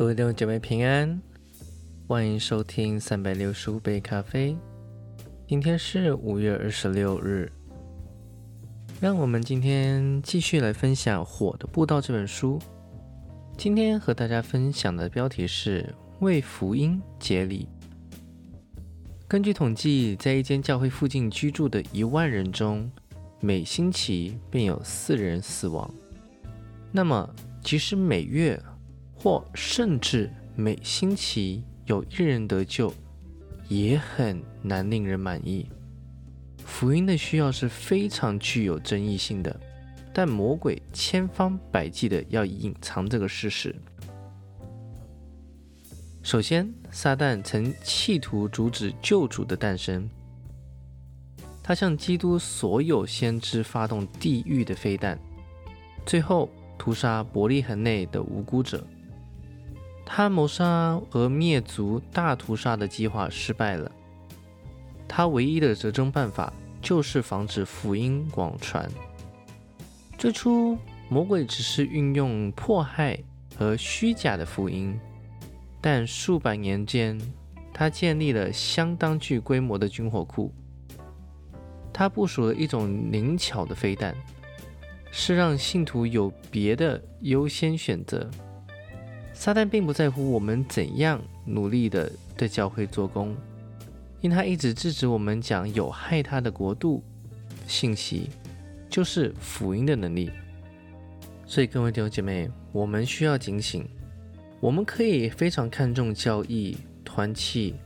各位弟兄姐妹平安，欢迎收听三百六十五杯咖啡。今天是五月二十六日，让我们今天继续来分享《火的步道》这本书。今天和大家分享的标题是“为福音接力”。根据统计，在一间教会附近居住的一万人中，每星期便有四人死亡。那么，即使每月或甚至每星期有一人得救，也很难令人满意。福音的需要是非常具有争议性的，但魔鬼千方百计的要隐藏这个事实。首先，撒旦曾企图阻止救主的诞生，他向基督所有先知发动地狱的飞弹，最后屠杀伯利恒内的无辜者。他谋杀和灭族大屠杀的计划失败了。他唯一的折中办法就是防止福音广传。最初，魔鬼只是运用迫害和虚假的福音，但数百年间，他建立了相当具规模的军火库。他部署了一种灵巧的飞弹，是让信徒有别的优先选择。撒旦并不在乎我们怎样努力的对教会做工，因他一直制止我们讲有害他的国度信息，就是福音的能力。所以各位弟兄姐妹，我们需要警醒。我们可以非常看重教义、团契、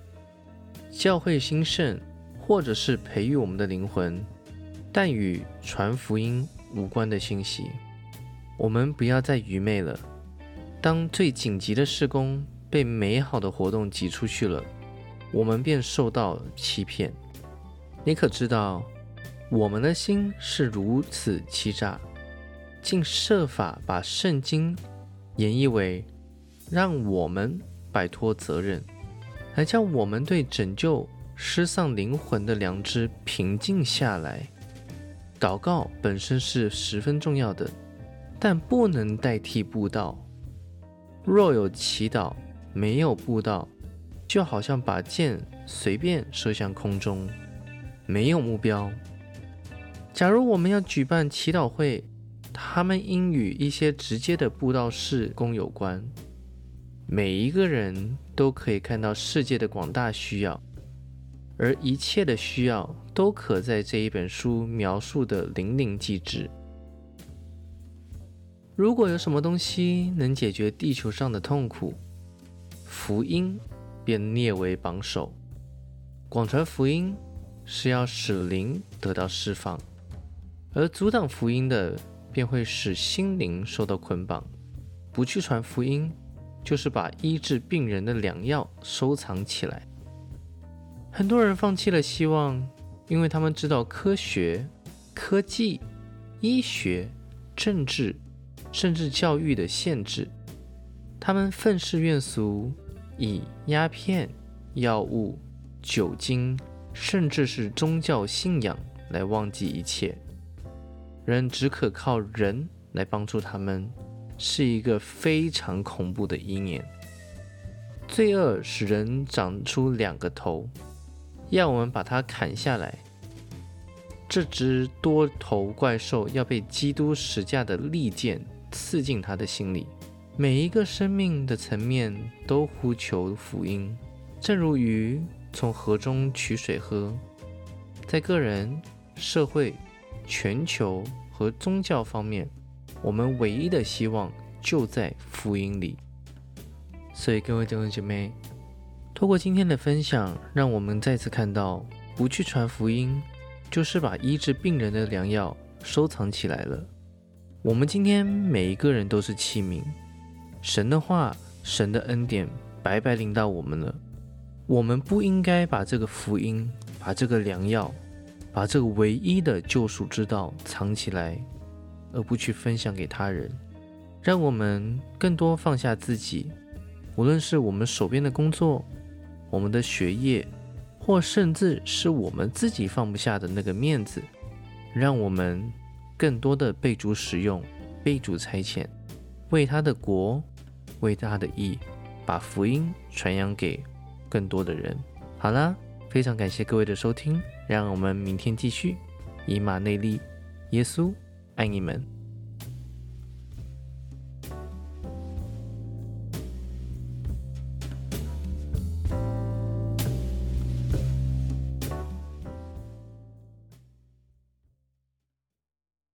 教会兴盛，或者是培育我们的灵魂，但与传福音无关的信息，我们不要再愚昧了。当最紧急的施工被美好的活动挤出去了，我们便受到欺骗。你可知道，我们的心是如此欺诈，竟设法把圣经演绎为让我们摆脱责任，来叫我们对拯救失丧灵魂的良知平静下来。祷告本身是十分重要的，但不能代替布道。若有祈祷，没有布道，就好像把箭随便射向空中，没有目标。假如我们要举办祈祷会，他们应与一些直接的布道事工有关。每一个人都可以看到世界的广大需要，而一切的需要都可在这一本书描述的淋漓尽致。如果有什么东西能解决地球上的痛苦，福音便列为榜首。广传福音是要使灵得到释放，而阻挡福音的便会使心灵受到捆绑。不去传福音，就是把医治病人的良药收藏起来。很多人放弃了希望，因为他们知道科学、科技、医学、政治。甚至教育的限制，他们愤世怨俗，以鸦片、药物、酒精，甚至是宗教信仰来忘记一切。人只可靠人来帮助他们，是一个非常恐怖的意念。罪恶使人长出两个头，要我们把它砍下来。这只多头怪兽要被基督十架的利剑。刺进他的心里，每一个生命的层面都呼求福音，正如鱼从河中取水喝。在个人、社会、全球和宗教方面，我们唯一的希望就在福音里。所以，各位弟兄姐妹，透过今天的分享，让我们再次看到，不去传福音，就是把医治病人的良药收藏起来了。我们今天每一个人都是器皿，神的话、神的恩典白白临到我们了。我们不应该把这个福音、把这个良药、把这个唯一的救赎之道藏起来，而不去分享给他人。让我们更多放下自己，无论是我们手边的工作、我们的学业，或甚至是我们自己放不下的那个面子，让我们。更多的被主使用，被主差遣，为他的国，为他的义，把福音传扬给更多的人。好啦，非常感谢各位的收听，让我们明天继续。以马内利，耶稣爱你们。